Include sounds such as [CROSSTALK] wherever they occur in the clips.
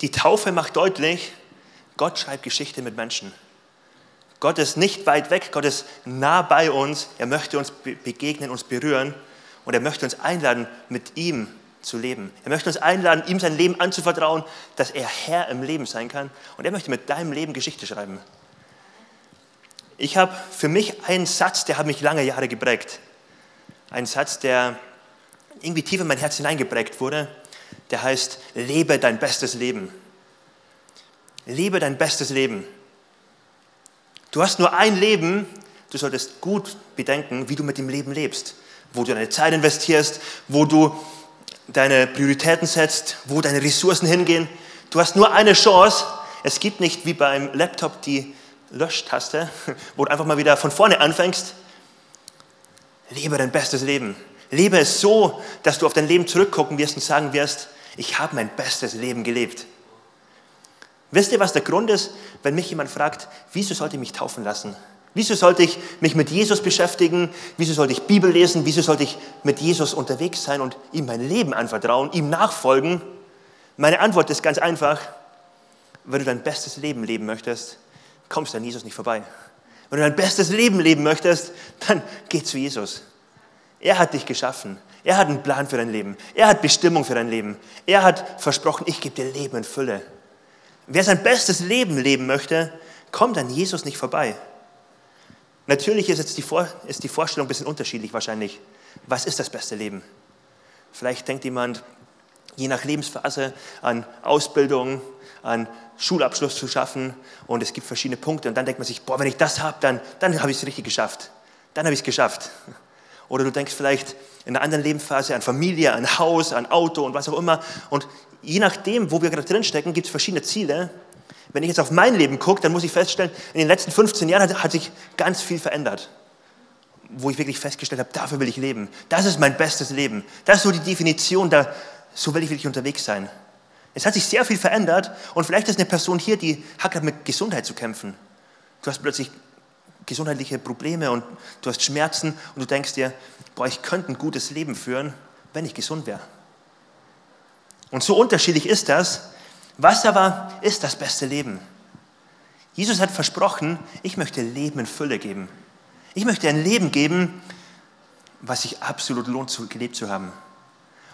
Die Taufe macht deutlich, Gott schreibt Geschichte mit Menschen. Gott ist nicht weit weg, Gott ist nah bei uns. Er möchte uns begegnen, uns berühren und er möchte uns einladen, mit ihm zu leben. Er möchte uns einladen, ihm sein Leben anzuvertrauen, dass er Herr im Leben sein kann und er möchte mit deinem Leben Geschichte schreiben. Ich habe für mich einen Satz, der hat mich lange Jahre geprägt. Ein Satz, der irgendwie tief in mein Herz hineingeprägt wurde. Der heißt, lebe dein bestes Leben. Lebe dein bestes Leben. Du hast nur ein Leben, du solltest gut bedenken, wie du mit dem Leben lebst, wo du deine Zeit investierst, wo du deine Prioritäten setzt, wo deine Ressourcen hingehen. Du hast nur eine Chance. Es gibt nicht wie beim Laptop die Löschtaste, [LAUGHS] wo du einfach mal wieder von vorne anfängst. Lebe dein bestes Leben. Lebe es so, dass du auf dein Leben zurückgucken wirst und sagen wirst, ich habe mein bestes Leben gelebt. Wisst ihr, was der Grund ist, wenn mich jemand fragt, wieso sollte ich mich taufen lassen? Wieso sollte ich mich mit Jesus beschäftigen? Wieso sollte ich Bibel lesen? Wieso sollte ich mit Jesus unterwegs sein und ihm mein Leben anvertrauen, ihm nachfolgen? Meine Antwort ist ganz einfach. Wenn du dein bestes Leben leben möchtest, kommst du an Jesus nicht vorbei. Wenn du dein bestes Leben leben möchtest, dann geh zu Jesus. Er hat dich geschaffen. Er hat einen Plan für dein Leben. Er hat Bestimmung für dein Leben. Er hat versprochen, ich gebe dir Leben in Fülle. Wer sein bestes Leben leben möchte, kommt an Jesus nicht vorbei. Natürlich ist jetzt die, Vor ist die Vorstellung ein bisschen unterschiedlich wahrscheinlich. Was ist das beste Leben? Vielleicht denkt jemand, je nach Lebensphase an Ausbildung, an Schulabschluss zu schaffen und es gibt verschiedene Punkte und dann denkt man sich, boah, wenn ich das habe, dann, dann habe ich es richtig geschafft. Dann habe ich es geschafft. Oder du denkst vielleicht in einer anderen Lebensphase an Familie, an Haus, an Auto und was auch immer. Und je nachdem, wo wir gerade drinstecken, gibt es verschiedene Ziele. Wenn ich jetzt auf mein Leben gucke, dann muss ich feststellen, in den letzten 15 Jahren hat, hat sich ganz viel verändert. Wo ich wirklich festgestellt habe, dafür will ich leben. Das ist mein bestes Leben. Das ist so die Definition, da, so will ich wirklich unterwegs sein. Es hat sich sehr viel verändert und vielleicht ist eine Person hier, die hat gerade mit Gesundheit zu kämpfen. Du hast plötzlich gesundheitliche Probleme und du hast Schmerzen und du denkst dir, boah, ich könnte ein gutes Leben führen, wenn ich gesund wäre. Und so unterschiedlich ist das. Was aber ist das beste Leben? Jesus hat versprochen, ich möchte Leben in Fülle geben. Ich möchte ein Leben geben, was sich absolut lohnt, gelebt zu haben.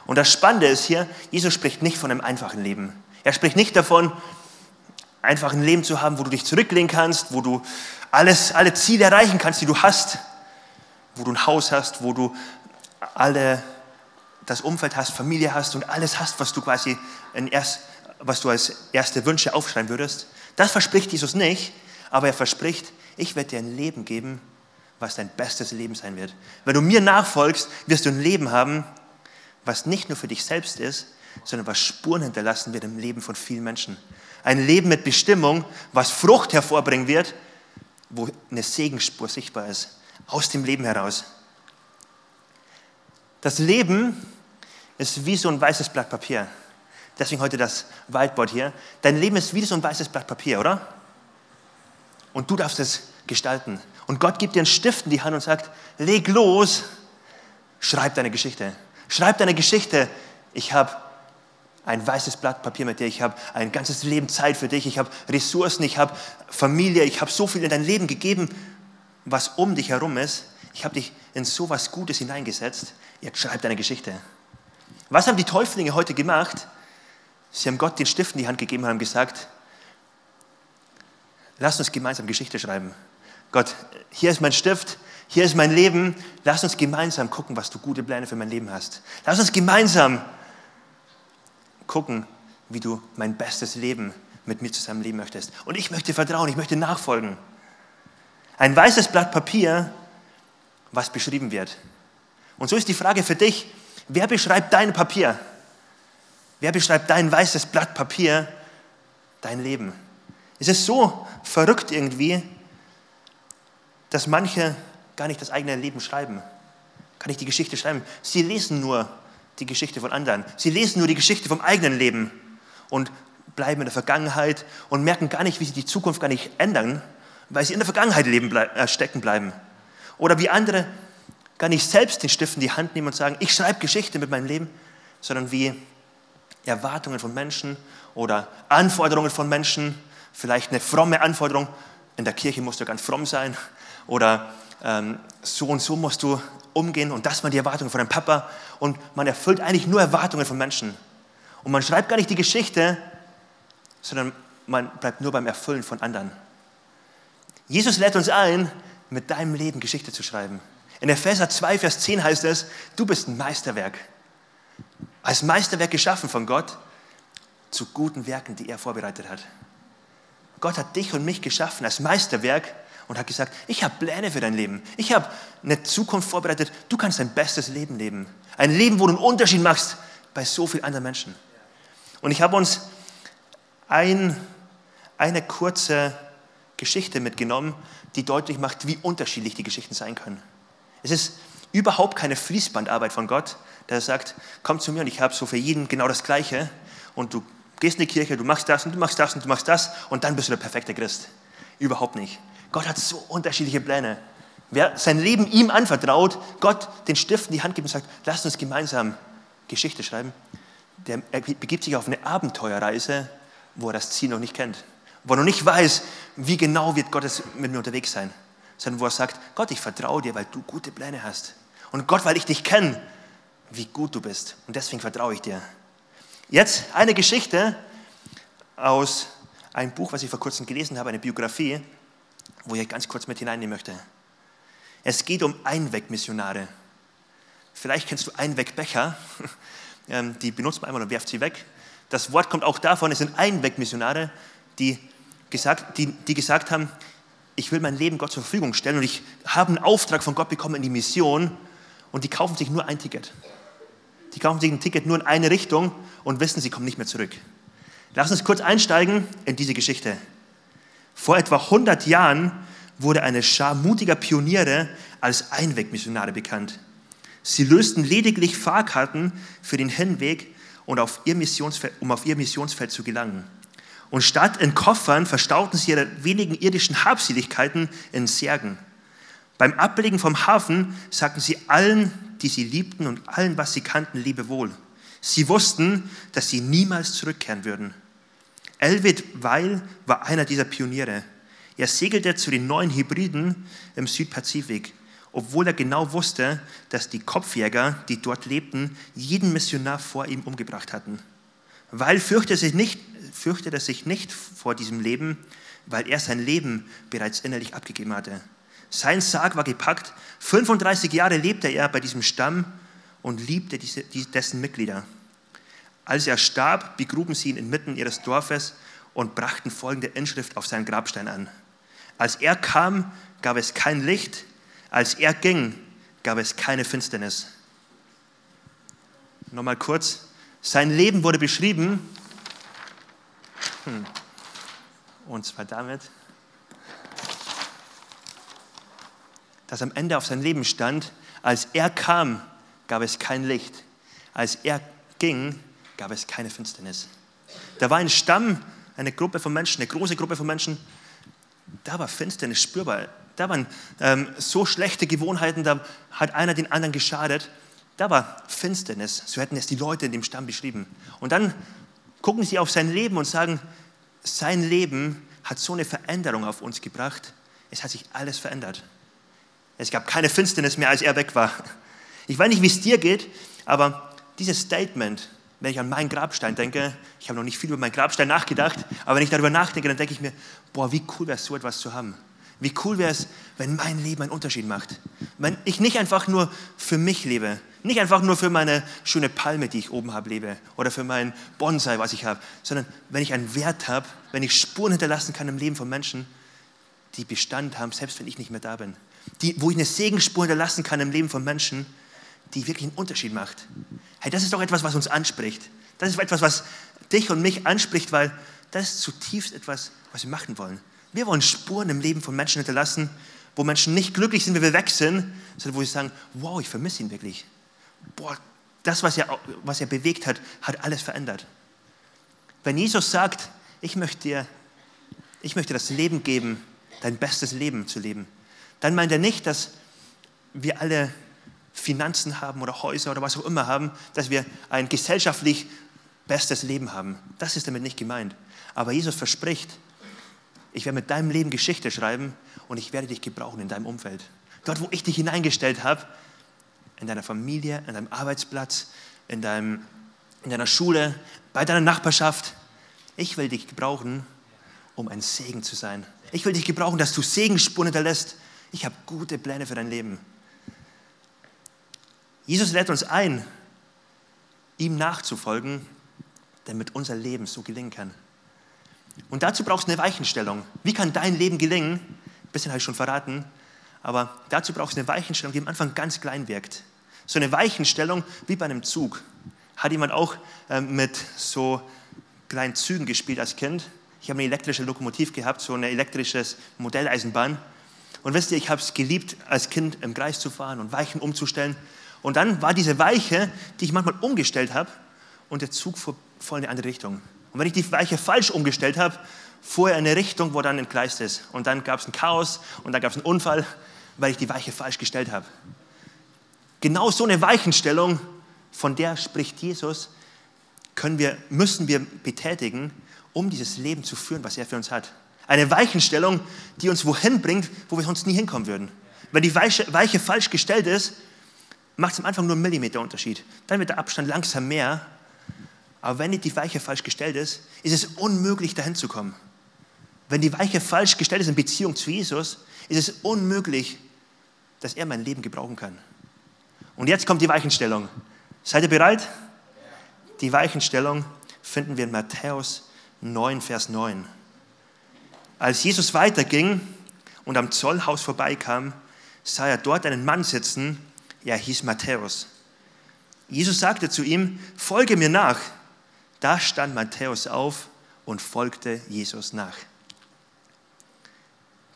Und das Spannende ist hier, Jesus spricht nicht von einem einfachen Leben. Er spricht nicht davon, einfach ein Leben zu haben, wo du dich zurücklehnen kannst, wo du alles, alle Ziele erreichen kannst, die du hast, wo du ein Haus hast, wo du alle das Umfeld hast, Familie hast und alles hast, was du quasi erst, was du als erste Wünsche aufschreiben würdest. Das verspricht Jesus nicht, aber er verspricht, ich werde dir ein Leben geben, was dein bestes Leben sein wird. Wenn du mir nachfolgst, wirst du ein Leben haben, was nicht nur für dich selbst ist, sondern was Spuren hinterlassen wird im Leben von vielen Menschen. Ein Leben mit Bestimmung, was Frucht hervorbringen wird, wo eine Segenspur sichtbar ist, aus dem Leben heraus. Das Leben ist wie so ein weißes Blatt Papier. Deswegen heute das Whiteboard hier. Dein Leben ist wie so ein weißes Blatt Papier, oder? Und du darfst es gestalten. Und Gott gibt dir einen Stift in die Hand und sagt, leg los, schreib deine Geschichte. Schreib deine Geschichte. Ich habe ein weißes Blatt Papier mit dir. Ich habe ein ganzes Leben Zeit für dich. Ich habe Ressourcen, ich habe Familie. Ich habe so viel in dein Leben gegeben, was um dich herum ist. Ich habe dich in so was Gutes hineingesetzt. Jetzt schreib deine Geschichte. Was haben die Täuflinge heute gemacht? Sie haben Gott den Stift in die Hand gegeben und haben gesagt, lass uns gemeinsam Geschichte schreiben. Gott, hier ist mein Stift, hier ist mein Leben. Lass uns gemeinsam gucken, was du gute Pläne für mein Leben hast. Lass uns gemeinsam gucken, wie du mein bestes Leben mit mir zusammen leben möchtest. Und ich möchte vertrauen, ich möchte nachfolgen. Ein weißes Blatt Papier, was beschrieben wird. Und so ist die Frage für dich, Wer beschreibt dein Papier? Wer beschreibt dein weißes Blatt Papier, dein Leben? Es ist so verrückt irgendwie, dass manche gar nicht das eigene Leben schreiben, gar nicht die Geschichte schreiben. Sie lesen nur die Geschichte von anderen. Sie lesen nur die Geschichte vom eigenen Leben und bleiben in der Vergangenheit und merken gar nicht, wie sie die Zukunft gar nicht ändern, weil sie in der Vergangenheit leben, äh, stecken bleiben. Oder wie andere gar nicht selbst den Stift in die Hand nehmen und sagen, ich schreibe Geschichte mit meinem Leben, sondern wie Erwartungen von Menschen oder Anforderungen von Menschen, vielleicht eine fromme Anforderung, in der Kirche musst du ganz fromm sein oder ähm, so und so musst du umgehen und das waren die Erwartungen von deinem Papa und man erfüllt eigentlich nur Erwartungen von Menschen. Und man schreibt gar nicht die Geschichte, sondern man bleibt nur beim Erfüllen von anderen. Jesus lädt uns ein, mit deinem Leben Geschichte zu schreiben. In Epheser 2, Vers 10 heißt es, du bist ein Meisterwerk. Als Meisterwerk geschaffen von Gott zu guten Werken, die er vorbereitet hat. Gott hat dich und mich geschaffen als Meisterwerk und hat gesagt, ich habe Pläne für dein Leben. Ich habe eine Zukunft vorbereitet. Du kannst dein bestes Leben leben. Ein Leben, wo du einen Unterschied machst bei so vielen anderen Menschen. Und ich habe uns ein, eine kurze Geschichte mitgenommen, die deutlich macht, wie unterschiedlich die Geschichten sein können. Es ist überhaupt keine Fließbandarbeit von Gott, der sagt, komm zu mir und ich habe so für jeden genau das Gleiche und du gehst in die Kirche, du machst das und du machst das und du machst das und dann bist du der perfekte Christ. Überhaupt nicht. Gott hat so unterschiedliche Pläne. Wer sein Leben ihm anvertraut, Gott den Stift in die Hand gibt und sagt, lasst uns gemeinsam Geschichte schreiben, der begibt sich auf eine Abenteuerreise, wo er das Ziel noch nicht kennt. Wo er noch nicht weiß, wie genau wird Gott mit mir unterwegs sein. Sondern wo er sagt, Gott, ich vertraue dir, weil du gute Pläne hast. Und Gott, weil ich dich kenne, wie gut du bist. Und deswegen vertraue ich dir. Jetzt eine Geschichte aus einem Buch, was ich vor kurzem gelesen habe, eine Biografie, wo ich ganz kurz mit hineinnehmen möchte. Es geht um Einwegmissionare. Vielleicht kennst du Einwegbecher. [LAUGHS] Ähm, die benutzt man einmal und werft sie weg. Das Wort kommt auch davon, es sind Einwegmissionare, die gesagt, die, die gesagt haben, ich will mein Leben Gott zur Verfügung stellen und ich habe einen Auftrag von Gott bekommen in die Mission und die kaufen sich nur ein Ticket. Die kaufen sich ein Ticket nur in eine Richtung und wissen, sie kommen nicht mehr zurück. Lass uns kurz einsteigen in diese Geschichte. Vor etwa 100 Jahren wurde eine Schar mutiger Pioniere als Einwegmissionare bekannt. Sie lösten lediglich Fahrkarten für den Hinweg und auf ihr um auf ihr Missionsfeld zu gelangen. Und statt in Koffern verstauten sie ihre wenigen irdischen Habseligkeiten in Särgen. Beim Ablegen vom Hafen sagten sie allen, die sie liebten und allen, was sie kannten, Lebewohl. Sie wussten, dass sie niemals zurückkehren würden. Elvid Weil war einer dieser Pioniere. Er segelte zu den neuen Hybriden im Südpazifik, obwohl er genau wusste, dass die Kopfjäger, die dort lebten, jeden Missionar vor ihm umgebracht hatten. Weil fürchtete sich nicht, fürchtete sich nicht vor diesem Leben, weil er sein Leben bereits innerlich abgegeben hatte. Sein Sarg war gepackt. 35 Jahre lebte er bei diesem Stamm und liebte diese, dessen Mitglieder. Als er starb, begruben sie ihn inmitten ihres Dorfes und brachten folgende Inschrift auf seinen Grabstein an. Als er kam, gab es kein Licht, als er ging, gab es keine Finsternis. Nochmal kurz, sein Leben wurde beschrieben, hm. und zwar damit, dass am Ende auf sein Leben stand, als er kam, gab es kein Licht. Als er ging, gab es keine Finsternis. Da war ein Stamm, eine Gruppe von Menschen, eine große Gruppe von Menschen, da war Finsternis spürbar. Da waren ähm, so schlechte Gewohnheiten, da hat einer den anderen geschadet. Da war Finsternis, so hätten es die Leute in dem Stamm beschrieben. Und dann gucken sie auf sein Leben und sagen, sein Leben hat so eine Veränderung auf uns gebracht, es hat sich alles verändert. Es gab keine Finsternis mehr, als er weg war. Ich weiß nicht, wie es dir geht, aber dieses Statement, wenn ich an meinen Grabstein denke, ich habe noch nicht viel über meinen Grabstein nachgedacht, aber wenn ich darüber nachdenke, dann denke ich mir, boah, wie cool wäre es, so etwas zu haben. Wie cool wäre es, wenn mein Leben einen Unterschied macht. Wenn ich nicht einfach nur für mich lebe, nicht einfach nur für meine schöne Palme, die ich oben habe, lebe oder für mein Bonsai, was ich habe, sondern wenn ich einen Wert habe, wenn ich Spuren hinterlassen kann im Leben von Menschen, die Bestand haben, selbst wenn ich nicht mehr da bin die, wo ich eine Segenspur hinterlassen kann im Leben von Menschen, die wirklich einen Unterschied macht. Hey, das ist doch etwas, was uns anspricht. Das ist etwas, was dich und mich anspricht, weil das ist zutiefst etwas, was wir machen wollen. Wir wollen Spuren im Leben von Menschen hinterlassen, wo Menschen nicht glücklich sind, wenn wir weg sind, sondern wo sie sagen, wow, ich vermisse ihn wirklich. Boah, das, was er, was er bewegt hat, hat alles verändert. Wenn Jesus sagt, ich möchte dir, ich möchte das Leben geben, dein bestes Leben zu leben, dann meint er nicht, dass wir alle Finanzen haben oder Häuser oder was auch immer haben, dass wir ein gesellschaftlich bestes Leben haben. Das ist damit nicht gemeint. Aber Jesus verspricht, ich werde mit deinem Leben Geschichte schreiben und ich werde dich gebrauchen in deinem Umfeld. Dort, wo ich dich hineingestellt habe, in deiner Familie, in deinem Arbeitsplatz, in, deinem, in deiner Schule, bei deiner Nachbarschaft. Ich will dich gebrauchen, um ein Segen zu sein. Ich will dich gebrauchen, dass du Segensspuren hinterlässt. Ich habe gute Pläne für dein Leben. Jesus lädt uns ein, ihm nachzufolgen, damit unser Leben so gelingen kann. Und dazu brauchst du eine Weichenstellung. Wie kann dein Leben gelingen? Ein bisschen habe ich schon verraten, aber dazu brauchst du eine Weichenstellung, die am Anfang ganz klein wirkt. So eine Weichenstellung wie bei einem Zug. Hat jemand auch äh, mit so kleinen Zügen gespielt als Kind? Ich habe eine elektrische Lokomotiv gehabt, so eine elektrisches Modelleisenbahn. Und wisst ihr, ich habe es geliebt, als Kind im Kreis zu fahren und Weichen umzustellen. Und dann war diese Weiche, die ich manchmal umgestellt habe, und der Zug fuhr voll in eine andere Richtung. Und wenn ich die Weiche falsch umgestellt habe, fuhr er in eine Richtung, wo dann entgleist ist. Und dann gab es ein Chaos und dann gab es einen Unfall, weil ich die Weiche falsch gestellt habe. Genau so eine Weichenstellung, von der spricht Jesus, können wir, müssen wir betätigen, um dieses Leben zu führen, was er für uns hat. Eine Weichenstellung, die uns wohin bringt, wo wir sonst nie hinkommen würden. Wenn die Weiche, Weiche falsch gestellt ist, macht es am Anfang nur einen Millimeter Unterschied. Dann wird der Abstand langsam mehr. Aber wenn die Weiche falsch gestellt ist, ist es unmöglich, dahin zu kommen. Wenn die Weiche falsch gestellt ist in Beziehung zu Jesus, ist es unmöglich, dass er mein Leben gebrauchen kann. Und jetzt kommt die Weichenstellung. Seid ihr bereit? Die Weichenstellung finden wir in Matthäus 9, Vers 9. Als Jesus weiterging und am Zollhaus vorbeikam, sah er dort einen Mann sitzen, er hieß Matthäus. Jesus sagte zu ihm, folge mir nach. Da stand Matthäus auf und folgte Jesus nach.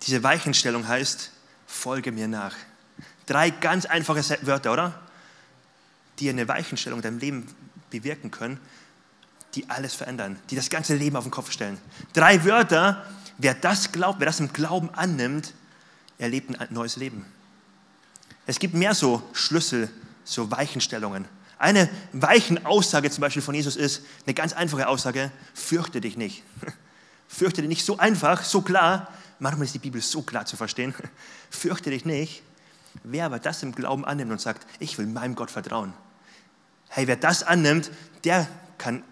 Diese Weichenstellung heißt, folge mir nach. Drei ganz einfache Wörter, oder? Die eine Weichenstellung in deinem Leben bewirken können, die alles verändern, die das ganze Leben auf den Kopf stellen. Drei Wörter, wer das glaubt, wer das im Glauben annimmt, erlebt ein neues Leben. Es gibt mehr so Schlüssel, so Weichenstellungen. Eine Weichenaussage zum Beispiel von Jesus ist eine ganz einfache Aussage, fürchte dich nicht. [LAUGHS] Fürchte dich nicht so einfach, so klar. Manchmal ist die Bibel so klar zu verstehen. [LAUGHS] Fürchte dich nicht. Wer aber das im Glauben annimmt und sagt, ich will meinem Gott vertrauen. Hey, wer das annimmt, der kann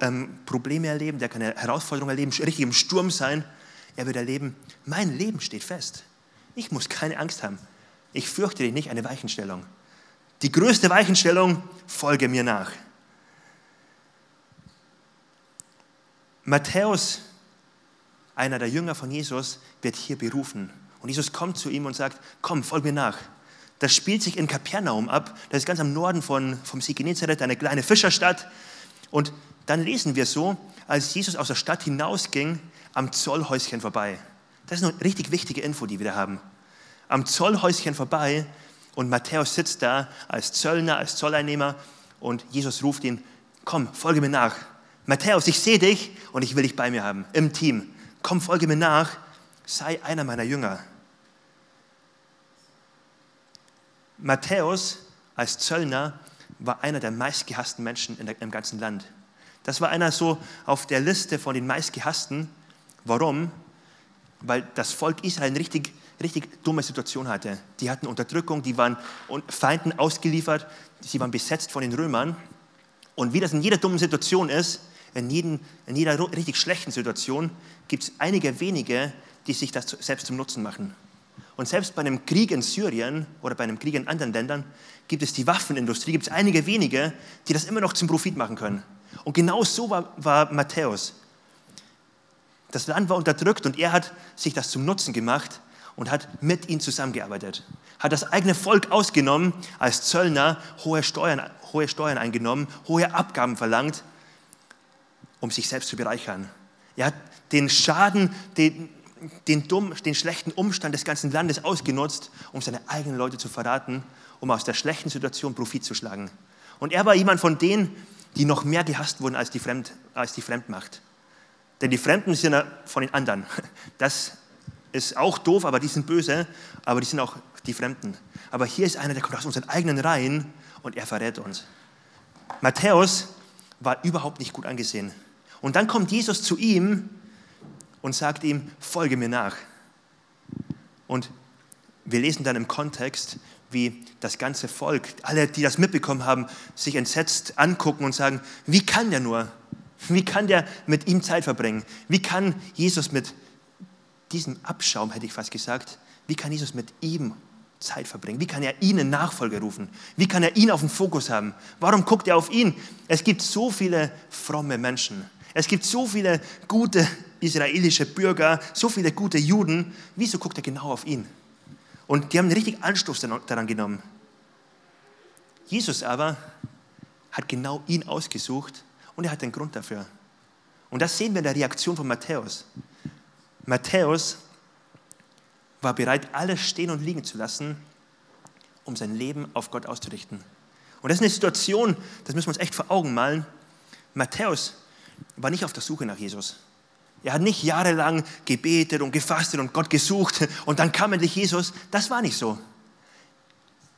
ähm, Probleme erleben, der kann eine Herausforderung erleben, richtig im Sturm sein. Er wird erleben, mein Leben steht fest. Ich muss keine Angst haben. Ich fürchte dich nicht, eine Weichenstellung. Die größte Weichenstellung, folge mir nach. Matthäus, einer der Jünger von Jesus, wird hier berufen. Und Jesus kommt zu ihm und sagt, komm, folge mir nach. Das spielt sich in Kapernaum ab. Das ist ganz am Norden von, vom See Genezareth, eine kleine Fischerstadt. Und dann lesen wir so, als Jesus aus der Stadt hinausging, am Zollhäuschen vorbei. Das ist eine richtig wichtige Info, die wir da haben. Am Zollhäuschen vorbei und Matthäus sitzt da als Zöllner, als Zolleinnehmer und Jesus ruft ihn, komm, folge mir nach. Matthäus, ich sehe dich und ich will dich bei mir haben, im Team. Komm, folge mir nach, sei einer meiner Jünger. Matthäus als Zöllner war einer der meistgehassten Menschen der, im ganzen Land. Das war einer so auf der Liste von den meistgehassten. Warum? Weil das Volk Israel eine richtig, richtig dumme Situation hatte. Die hatten Unterdrückung, die waren Feinden ausgeliefert, sie waren besetzt von den Römern. Und wie das in jeder dummen Situation ist, in, jeden, in jeder richtig schlechten Situation, gibt es einige wenige, die sich das selbst zum Nutzen machen. Und selbst bei einem Krieg in Syrien oder bei einem Krieg in anderen Ländern gibt es die Waffenindustrie, gibt es einige wenige, die das immer noch zum Profit machen können. Und genau so war, war Matthäus. Das Land war unterdrückt und er hat sich das zum Nutzen gemacht und hat mit ihnen zusammengearbeitet. Hat das eigene Volk ausgenommen, als Zöllner hohe Steuern, hohe Steuern eingenommen, hohe Abgaben verlangt, um sich selbst zu bereichern. Er hat den Schaden, den, den, dumm, den schlechten Umstand des ganzen Landes ausgenutzt, um seine eigenen Leute zu verraten, um aus der schlechten Situation Profit zu schlagen. Und er war jemand von denen, die noch mehr gehasst wurden als die, Fremd, als die Fremdmacht. Denn die Fremden sind von den anderen. Das ist auch doof, aber die sind böse, aber die sind auch die Fremden. Aber hier ist einer, der kommt aus unseren eigenen Reihen und er verrät uns. Matthäus war überhaupt nicht gut angesehen. Und dann kommt Jesus zu ihm und sagt ihm, folge mir nach. Und wir lesen dann im Kontext, wie das ganze Volk, alle, die das mitbekommen haben, sich entsetzt angucken und sagen, wie kann der nur? Wie kann der mit ihm Zeit verbringen? Wie kann Jesus mit diesem Abschaum, hätte ich fast gesagt, wie kann Jesus mit ihm Zeit verbringen? Wie kann er ihnen Nachfolger rufen? Wie kann er ihn auf den Fokus haben? Warum guckt er auf ihn? Es gibt so viele fromme Menschen. Es gibt so viele gute israelische Bürger, so viele gute Juden. Wieso guckt er genau auf ihn? Und die haben richtig Anstoß daran genommen. Jesus aber hat genau ihn ausgesucht und er hat den Grund dafür. Und das sehen wir in der Reaktion von Matthäus. Matthäus war bereit, alles stehen und liegen zu lassen, um sein Leben auf Gott auszurichten. Und das ist eine Situation, das müssen wir uns echt vor Augen malen. Matthäus war nicht auf der Suche nach Jesus. Er hat nicht jahrelang gebetet und gefastet und Gott gesucht und dann kam endlich Jesus. Das war nicht so.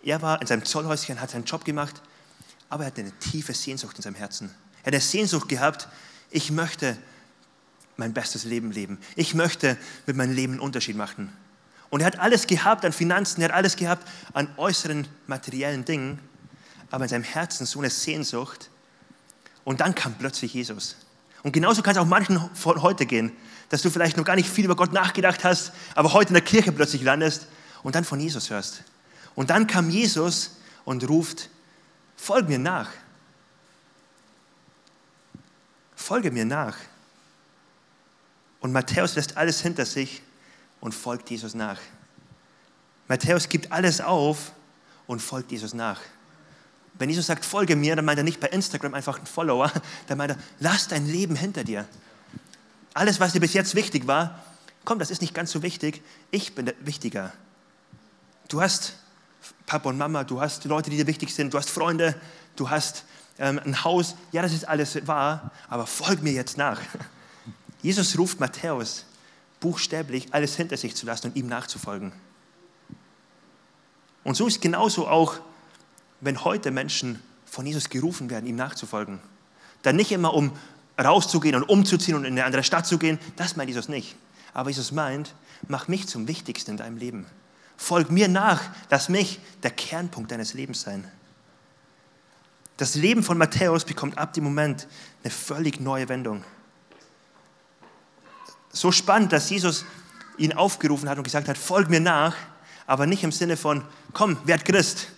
Er war in seinem Zollhäuschen, hat seinen Job gemacht, aber er hatte eine tiefe Sehnsucht in seinem Herzen. Er hat eine Sehnsucht gehabt, ich möchte mein bestes Leben leben. Ich möchte mit meinem Leben einen Unterschied machen. Und er hat alles gehabt an Finanzen, er hat alles gehabt an äußeren materiellen Dingen, aber in seinem Herzen so eine Sehnsucht. Und dann kam plötzlich Jesus. Und genauso kann es auch manchen von heute gehen, dass du vielleicht noch gar nicht viel über Gott nachgedacht hast, aber heute in der Kirche plötzlich landest und dann von Jesus hörst. Und dann kam Jesus und ruft, folg mir nach. Folge mir nach. Und Matthäus lässt alles hinter sich und folgt Jesus nach. Matthäus gibt alles auf und folgt Jesus nach. Wenn Jesus sagt, folge mir, dann meint er nicht bei Instagram einfach ein Follower, [LAUGHS] dann meint er, lass dein Leben hinter dir. Alles, was dir bis jetzt wichtig war, komm, das ist nicht ganz so wichtig, ich bin wichtiger. Du hast Papa und Mama, du hast Leute, die dir wichtig sind, du hast Freunde, du hast ähm, ein Haus, ja, das ist alles wahr, aber folg mir jetzt nach. [LAUGHS] Jesus ruft Matthäus buchstäblich alles hinter sich zu lassen und ihm nachzufolgen. Und so ist genauso auch, wenn heute Menschen von Jesus gerufen werden, ihm nachzufolgen. Dann nicht immer, um rauszugehen und umzuziehen und in eine andere Stadt zu gehen, das meint Jesus nicht. Aber Jesus meint, mach mich zum Wichtigsten in deinem Leben. Folg mir nach, lass mich der Kernpunkt deines Lebens sein. Das Leben von Matthäus bekommt ab dem Moment eine völlig neue Wendung so spannend, dass Jesus ihn aufgerufen hat und gesagt hat, folg mir nach, aber nicht im Sinne von, komm, werd Christ,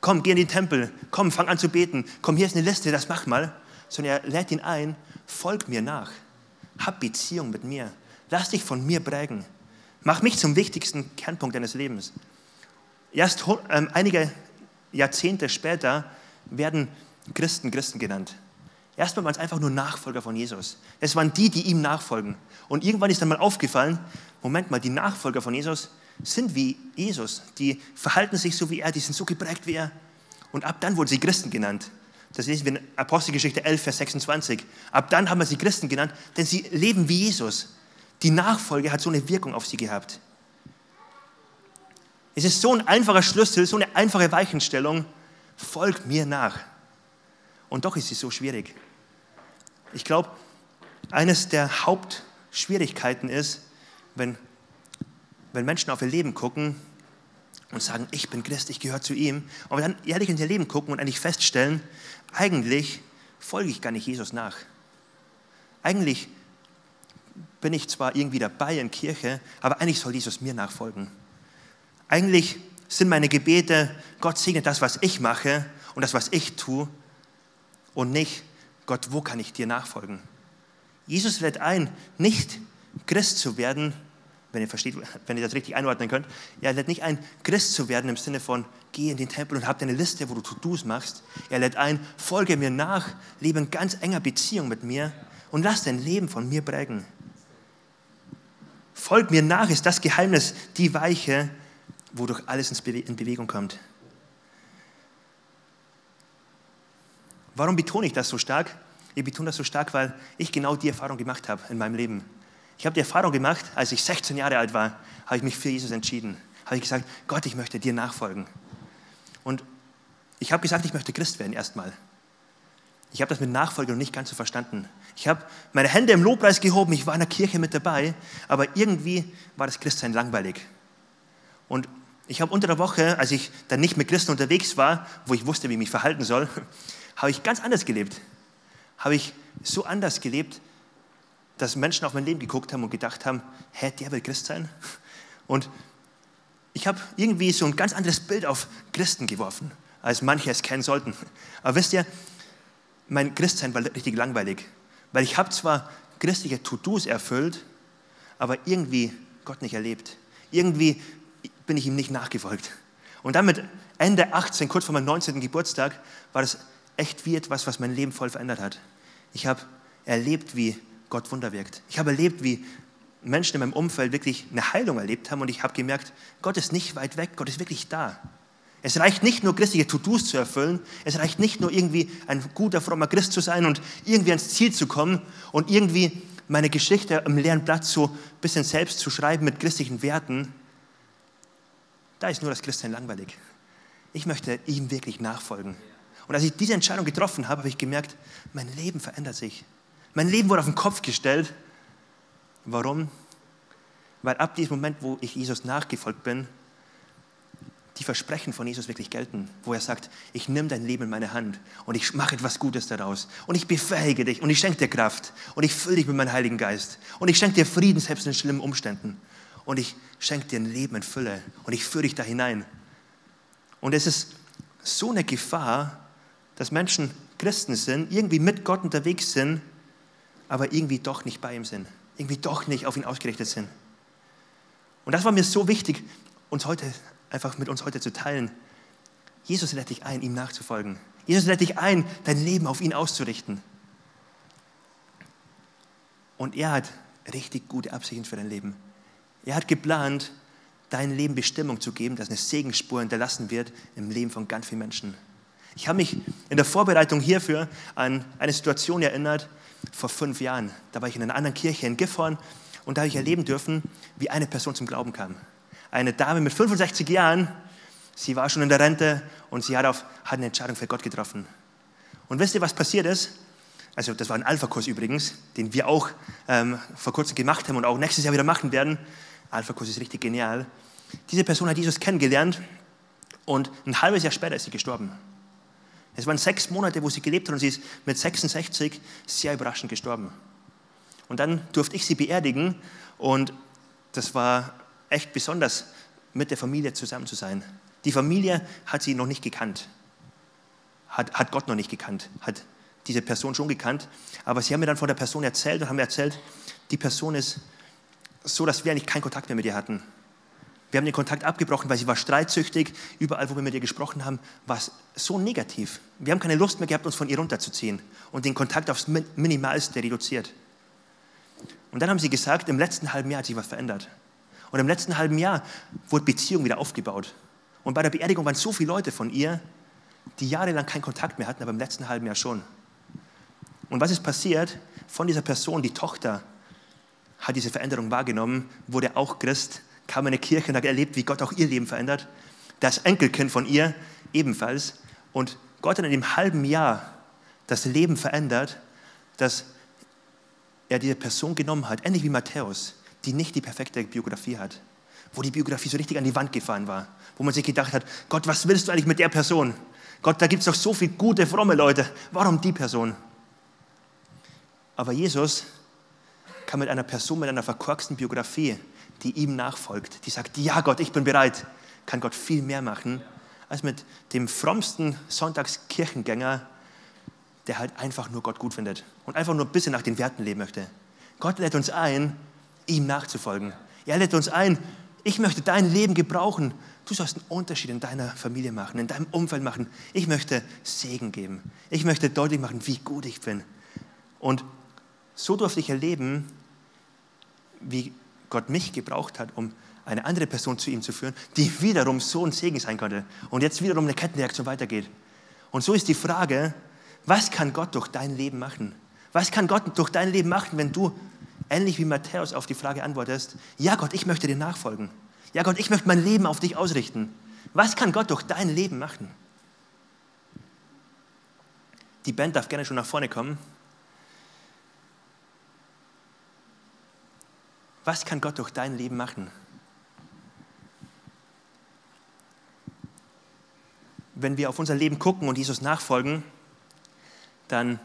komm, geh in den Tempel, komm, fang an zu beten, komm, hier ist eine Liste, das mach mal, sondern er lädt ihn ein, folg mir nach, hab Beziehung mit mir, lass dich von mir prägen, mach mich zum wichtigsten Kernpunkt deines Lebens. Erst ähm, einige Jahrzehnte später werden Christen Christen genannt. Erstmal waren es einfach nur Nachfolger von Jesus. Es waren die, die ihm nachfolgen. Und irgendwann ist dann mal aufgefallen, Moment mal, die Nachfolger von Jesus sind wie Jesus. Die verhalten sich so wie er, die sind so geprägt wie er. Und ab dann wurden sie Christen genannt. Das lesen wir in Apostelgeschichte 11, Vers 26. Ab dann haben wir sie Christen genannt, denn sie leben wie Jesus. Die Nachfolge hat so eine Wirkung auf sie gehabt. Es ist so ein einfacher Schlüssel, so eine einfache Weichenstellung. Folgt mir nach. Und doch ist sie so schwierig. Ich glaube, eines der Hauptschwierigkeiten ist, wenn, wenn Menschen auf ihr Leben gucken und sagen, ich bin Christ, ich gehöre zu ihm, und dann ehrlich in ihr Leben gucken und eigentlich feststellen, eigentlich folge ich gar nicht Jesus nach. Eigentlich bin ich zwar irgendwie dabei in Kirche, aber eigentlich soll Jesus mir nachfolgen. Eigentlich sind meine Gebete, Gott segnet das, was ich mache und das, was ich tue, und nicht, Gott, wo kann ich dir nachfolgen? Jesus lädt ein, nicht Christ zu werden, wenn ihr versteht, wenn ihr das richtig einordnen könnt. Er lädt nicht ein, Christ zu werden im Sinne von, geh in den Tempel und hab deine Liste, wo du To-Dos machst. Er lädt ein, folge mir nach, lebe in ganz enger Beziehung mit mir und lass dein Leben von mir prägen. Folg mir nach ist das Geheimnis, die Weiche, wodurch alles in Bewegung kommt. Warum betone ich das so stark? Ich betone das so stark, weil ich genau die Erfahrung gemacht habe in meinem Leben. Ich habe die Erfahrung gemacht, als ich 16 Jahre alt war, habe ich mich für Jesus entschieden. Habe ich gesagt, Gott, ich möchte dir nachfolgen. Und ich habe gesagt, ich möchte Christ werden erstmal. ich habe das mit Nachfolge noch nicht ganz so verstanden. Ich habe meine Hände im Lobpreis gehoben, ich war in der Kirche mit dabei, aber irgendwie war das Christsein langweilig. Und ich habe unter der Woche, als ich dann nicht mit Christen unterwegs war, wo ich wusste, wie ich mich verhalten soll, habe ich ganz anders gelebt. Habe ich so anders gelebt, dass Menschen auf mein Leben geguckt haben und gedacht haben, hä, der will Christ sein? Und ich habe irgendwie so ein ganz anderes Bild auf Christen geworfen, als manche es kennen sollten. Aber wisst ihr, mein Christsein war richtig langweilig, weil ich habe zwar christliche To-Dos erfüllt, aber irgendwie Gott nicht erlebt. Irgendwie bin ich ihm nicht nachgefolgt. Und dann mit Ende 18, kurz vor meinem 19. Geburtstag, war das echt wie etwas, was mein Leben voll verändert hat. Ich habe erlebt, wie Gott Wunder wirkt. Ich habe erlebt, wie Menschen in meinem Umfeld wirklich eine Heilung erlebt haben und ich habe gemerkt, Gott ist nicht weit weg, Gott ist wirklich da. Es reicht nicht nur, christliche To-Dos zu erfüllen, es reicht nicht nur irgendwie ein guter, frommer Christ zu sein und irgendwie ans Ziel zu kommen und irgendwie meine Geschichte am leeren Blatt so ein bisschen selbst zu schreiben mit christlichen Werten. Da ist nur das Christsein langweilig. Ich möchte ihm wirklich nachfolgen. Und als ich diese Entscheidung getroffen habe, habe ich gemerkt, mein Leben verändert sich. Mein Leben wurde auf den Kopf gestellt. Warum? Weil ab diesem Moment, wo ich Jesus nachgefolgt bin, die Versprechen von Jesus wirklich gelten, wo er sagt, ich nehme dein Leben in meine Hand und ich mache etwas Gutes daraus und ich befähige dich und ich schenke dir Kraft und ich fülle dich mit meinem Heiligen Geist und ich schenke dir Frieden selbst in schlimmen Umständen und ich schenke dir ein Leben in Fülle und ich führe dich da hinein. Und es ist so eine Gefahr, dass Menschen Christen sind, irgendwie mit Gott unterwegs sind, aber irgendwie doch nicht bei ihm sind, irgendwie doch nicht auf ihn ausgerichtet sind. Und das war mir so wichtig, uns heute einfach mit uns heute zu teilen. Jesus lädt dich ein, ihm nachzufolgen. Jesus lädt dich ein, dein Leben auf ihn auszurichten. Und er hat richtig gute Absichten für dein Leben. Er hat geplant, dein Leben Bestimmung zu geben, dass eine Segensspur hinterlassen wird im Leben von ganz vielen Menschen. Ich habe mich in der Vorbereitung hierfür an eine Situation erinnert, vor fünf Jahren. Da war ich in einer anderen Kirche in Gifhorn und da habe ich erleben dürfen, wie eine Person zum Glauben kam eine Dame mit 65 Jahren, sie war schon in der Rente und sie hat, auf, hat eine Entscheidung für Gott getroffen. Und wisst ihr, was passiert ist? Also das war ein Alpha-Kurs übrigens, den wir auch ähm, vor kurzem gemacht haben und auch nächstes Jahr wieder machen werden. Alpha-Kurs ist richtig genial. Diese Person hat Jesus kennengelernt und ein halbes Jahr später ist sie gestorben. Es waren sechs Monate, wo sie gelebt hat und sie ist mit 66 sehr überraschend gestorben. Und dann durfte ich sie beerdigen und das war echt besonders, mit der Familie zusammen zu sein. Die Familie hat sie noch nicht gekannt, hat, hat Gott noch nicht gekannt, hat diese Person schon gekannt, aber sie haben mir dann von der Person erzählt und haben mir erzählt, die Person ist so, dass wir eigentlich keinen Kontakt mehr mit ihr hatten. Wir haben den Kontakt abgebrochen, weil sie war streitsüchtig. Überall, wo wir mit ihr gesprochen haben, war es so negativ. Wir haben keine Lust mehr gehabt, uns von ihr runterzuziehen und den Kontakt aufs Minimalste reduziert. Und dann haben sie gesagt, im letzten halben Jahr hat sich was verändert. Und im letzten halben Jahr wurde Beziehung wieder aufgebaut. Und bei der Beerdigung waren so viele Leute von ihr, die jahrelang keinen Kontakt mehr hatten, aber im letzten halben Jahr schon. Und was ist passiert? Von dieser Person, die Tochter, hat diese Veränderung wahrgenommen, wurde auch Christ, kam in eine Kirche und hat erlebt, wie Gott auch ihr Leben verändert. Das Enkelkind von ihr ebenfalls. Und Gott hat in dem halben Jahr das Leben verändert, dass er diese Person genommen hat, ähnlich wie Matthäus die nicht die perfekte Biografie hat, wo die Biografie so richtig an die Wand gefahren war, wo man sich gedacht hat, Gott, was willst du eigentlich mit der Person? Gott, da gibt es doch so viele gute, fromme Leute, warum die Person? Aber Jesus kam mit einer Person mit einer verkorksten Biografie, die ihm nachfolgt, die sagt, ja Gott, ich bin bereit, kann Gott viel mehr machen, als mit dem frommsten Sonntagskirchengänger, der halt einfach nur Gott gut findet und einfach nur ein bisschen nach den Werten leben möchte. Gott lädt uns ein, ihm nachzufolgen. Er lädt uns ein, ich möchte dein Leben gebrauchen. Du sollst einen Unterschied in deiner Familie machen, in deinem Umfeld machen. Ich möchte Segen geben. Ich möchte deutlich machen, wie gut ich bin. Und so durfte ich erleben, wie Gott mich gebraucht hat, um eine andere Person zu ihm zu führen, die wiederum so ein Segen sein konnte und jetzt wiederum eine Kettenreaktion weitergeht. Und so ist die Frage, was kann Gott durch dein Leben machen? Was kann Gott durch dein Leben machen, wenn du ähnlich wie Matthäus auf die Frage antwortest, ja Gott, ich möchte dir nachfolgen. Ja Gott, ich möchte mein Leben auf dich ausrichten. Was kann Gott durch dein Leben machen? Die Band darf gerne schon nach vorne kommen. Was kann Gott durch dein Leben machen? Wenn wir auf unser Leben gucken und Jesus nachfolgen, dann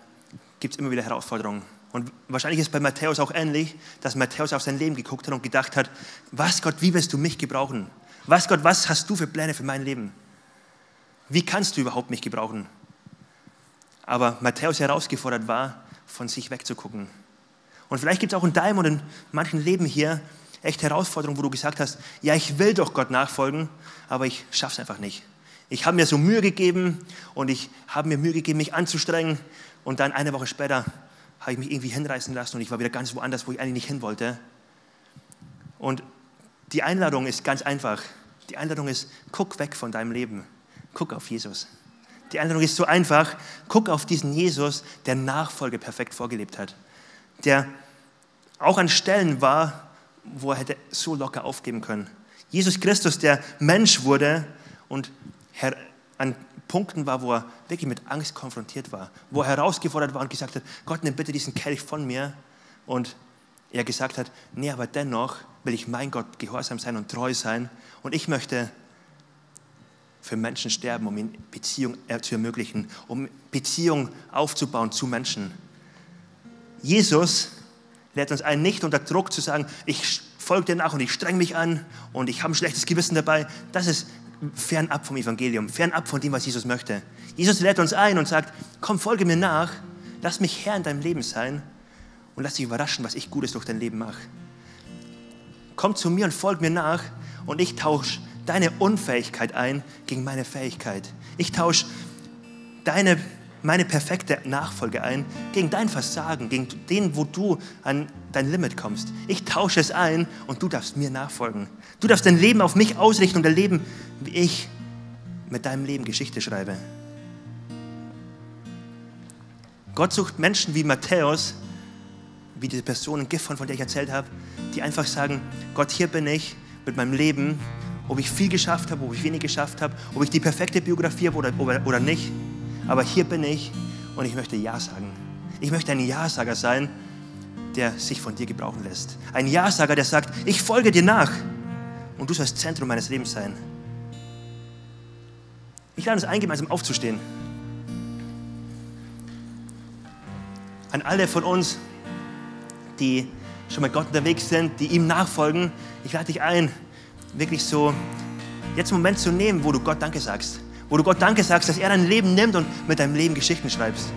gibt es immer wieder Herausforderungen. Und wahrscheinlich ist es bei Matthäus auch ähnlich, dass Matthäus auf sein Leben geguckt hat und gedacht hat, was Gott, wie willst du mich gebrauchen? Was Gott, was hast du für Pläne für mein Leben? Wie kannst du überhaupt mich gebrauchen? Aber Matthäus herausgefordert war, von sich wegzugucken. Und vielleicht gibt es auch in deinem und in manchen Leben hier echt Herausforderungen, wo du gesagt hast, ja, ich will doch Gott nachfolgen, aber ich schaffe es einfach nicht. Ich habe mir so Mühe gegeben und ich habe mir Mühe gegeben, mich anzustrengen und dann eine Woche später habe ich mich irgendwie hinreißen lassen und ich war wieder ganz woanders, wo ich eigentlich nicht hin wollte. Und die Einladung ist ganz einfach. Die Einladung ist, guck weg von deinem Leben. Guck auf Jesus. Die Einladung ist so einfach. Guck auf diesen Jesus, der Nachfolge perfekt vorgelebt hat. Der auch an Stellen war, wo er hätte so locker aufgeben können. Jesus Christus, der Mensch wurde und an Punkten war, wo er wirklich mit Angst konfrontiert war, wo er herausgefordert war und gesagt hat, Gott, nimm bitte diesen Kelch von mir. Und er gesagt hat, nee, aber dennoch will ich mein Gott gehorsam sein und treu sein. Und ich möchte für Menschen sterben, um ihnen Beziehung äh, zu ermöglichen, um Beziehung aufzubauen zu Menschen. Jesus lädt uns ein, nicht unter Druck zu sagen, ich folge dir nach und ich streng mich an und ich habe ein schlechtes Gewissen dabei. Das ist fernab vom Evangelium, fernab von dem, was Jesus möchte. Jesus lädt uns ein und sagt, komm, folge mir nach, lass mich Herr in deinem Leben sein und lass dich überraschen, was ich Gutes durch dein Leben mache. Komm zu mir und folg mir nach und ich tausche deine Unfähigkeit ein gegen meine Fähigkeit. Ich tausche deine, meine perfekte Nachfolge ein gegen dein Versagen, gegen den, wo du an dein Limit kommst. Ich tausche es ein und du darfst mir nachfolgen. Du darfst dein Leben auf mich ausrichten und erleben, wie ich mit deinem Leben Geschichte schreibe. Gott sucht Menschen wie Matthäus, wie diese Person Gifhorn, von der ich erzählt habe, die einfach sagen, Gott, hier bin ich mit meinem Leben, ob ich viel geschafft habe, ob ich wenig geschafft habe, ob ich die perfekte Biografie habe oder, oder, oder nicht. Aber hier bin ich und ich möchte Ja sagen. Ich möchte ein Ja-Sager sein, der sich von dir gebrauchen lässt. Ein Ja-Sager, der sagt, ich folge dir nach und du sollst Zentrum meines Lebens sein. Ich lade uns ein, gemeinsam aufzustehen. An alle von uns, die schon mit Gott unterwegs sind, die ihm nachfolgen, ich lade dich ein, wirklich so jetzt einen Moment zu nehmen, wo du Gott Danke sagst. Wo du Gott Danke sagst, dass er dein Leben nimmt und mit deinem Leben Geschichten schreibst.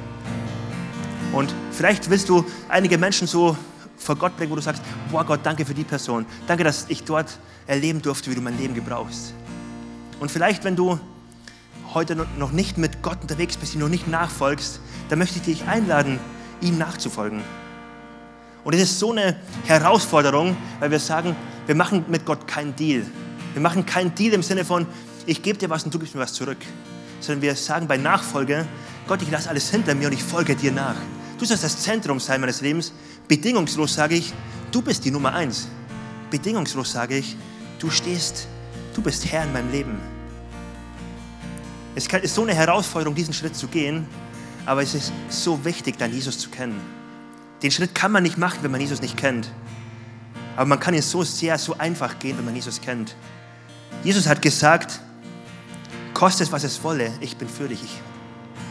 Und vielleicht willst du einige Menschen so vor Gott bringen, wo du sagst, boah Gott, danke für die Person. Danke, dass ich dort erleben durfte, wie du mein Leben gebrauchst. Und vielleicht, wenn du heute noch nicht mit Gott unterwegs bist, ihm noch nicht nachfolgst, dann möchte ich dich einladen, ihm nachzufolgen. Und es ist so eine Herausforderung, weil wir sagen, wir machen mit Gott keinen Deal. Wir machen keinen Deal im Sinne von, ich gebe dir was und du gibst mir was zurück. Sondern wir sagen bei Nachfolge, Gott, ich lasse alles hinter mir und ich folge dir nach. Du sollst das Zentrum sein meines Lebens. Bedingungslos sage ich, du bist die Nummer eins. Bedingungslos sage ich, du stehst, du bist Herr in meinem Leben. Es ist so eine Herausforderung, diesen Schritt zu gehen, aber es ist so wichtig, dann Jesus zu kennen. Den Schritt kann man nicht machen, wenn man Jesus nicht kennt. Aber man kann ihn so sehr, so einfach gehen, wenn man Jesus kennt. Jesus hat gesagt, koste es, was es wolle, ich bin für dich. Ich,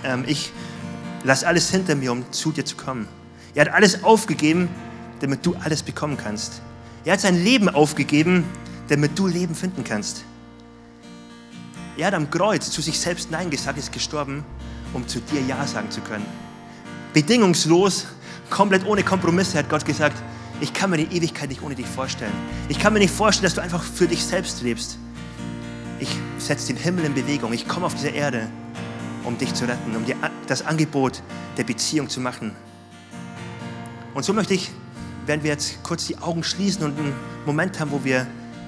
ähm, ich lasse alles hinter mir, um zu dir zu kommen. Er hat alles aufgegeben, damit du alles bekommen kannst. Er hat sein Leben aufgegeben, damit du Leben finden kannst. Er hat am Kreuz zu sich selbst Nein gesagt, ist gestorben, um zu dir Ja sagen zu können. Bedingungslos, komplett ohne Kompromisse hat Gott gesagt, ich kann mir die Ewigkeit nicht ohne dich vorstellen. Ich kann mir nicht vorstellen, dass du einfach für dich selbst lebst. Ich setze den Himmel in Bewegung. Ich komme auf diese Erde, um dich zu retten, um dir das Angebot der Beziehung zu machen. Und so möchte ich, werden wir jetzt kurz die Augen schließen und einen Moment haben, wo wir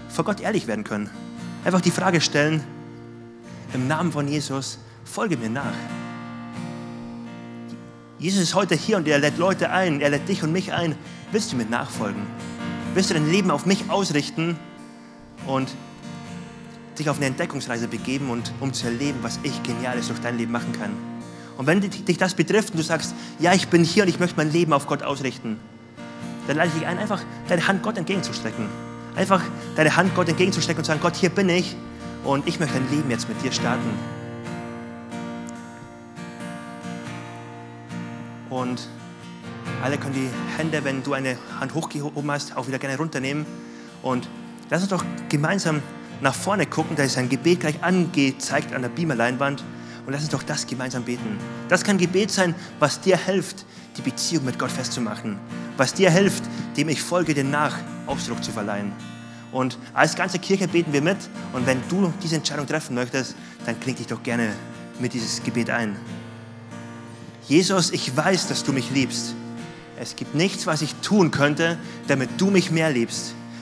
vor Gott ehrlich werden können. Einfach die Frage stellen, im Namen von Jesus, folge mir nach. Jesus ist heute hier und er lädt Leute ein, er lädt dich und mich ein. Willst du mir nachfolgen? Willst du dein Leben auf mich ausrichten und dich auf eine Entdeckungsreise begeben und um zu erleben, was ich Geniales durch dein Leben machen kann? Und wenn dich das betrifft und du sagst, ja, ich bin hier und ich möchte mein Leben auf Gott ausrichten, dann lade ich dich ein, einfach deine Hand Gott entgegenzustrecken. Einfach deine Hand Gott entgegenzustrecken und zu sagen, Gott, hier bin ich und ich möchte ein Leben jetzt mit dir starten. Und alle können die Hände, wenn du eine Hand hochgehoben hast, auch wieder gerne runternehmen. Und lass uns doch gemeinsam nach vorne gucken. Da ist ein Gebet gleich angezeigt an der Beamerleinwand. Und lass uns doch das gemeinsam beten. Das kann Gebet sein, was dir hilft, die Beziehung mit Gott festzumachen. Was dir hilft, dem ich folge, den nach Ausdruck zu verleihen. Und als ganze Kirche beten wir mit. Und wenn du diese Entscheidung treffen möchtest, dann kling dich doch gerne mit dieses Gebet ein. Jesus, ich weiß, dass du mich liebst. Es gibt nichts, was ich tun könnte, damit du mich mehr liebst.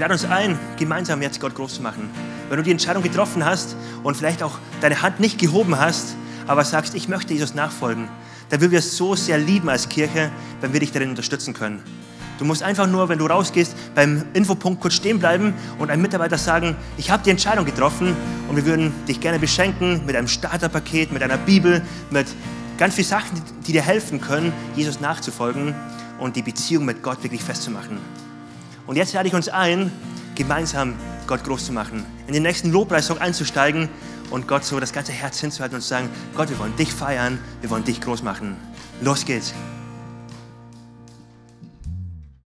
Lade uns ein, gemeinsam jetzt Gott groß zu machen. Wenn du die Entscheidung getroffen hast und vielleicht auch deine Hand nicht gehoben hast, aber sagst, ich möchte Jesus nachfolgen, dann würden wir es so sehr lieben als Kirche, wenn wir dich darin unterstützen können. Du musst einfach nur, wenn du rausgehst, beim Infopunkt kurz stehen bleiben und einem Mitarbeiter sagen, ich habe die Entscheidung getroffen und wir würden dich gerne beschenken mit einem Starterpaket, mit einer Bibel, mit ganz vielen Sachen, die dir helfen können, Jesus nachzufolgen und die Beziehung mit Gott wirklich festzumachen. Und jetzt lade ich uns ein, gemeinsam Gott groß zu machen, in den nächsten Lobpreissong einzusteigen und Gott so das ganze Herz hinzuhalten und zu sagen, Gott, wir wollen dich feiern, wir wollen dich groß machen. Los geht's.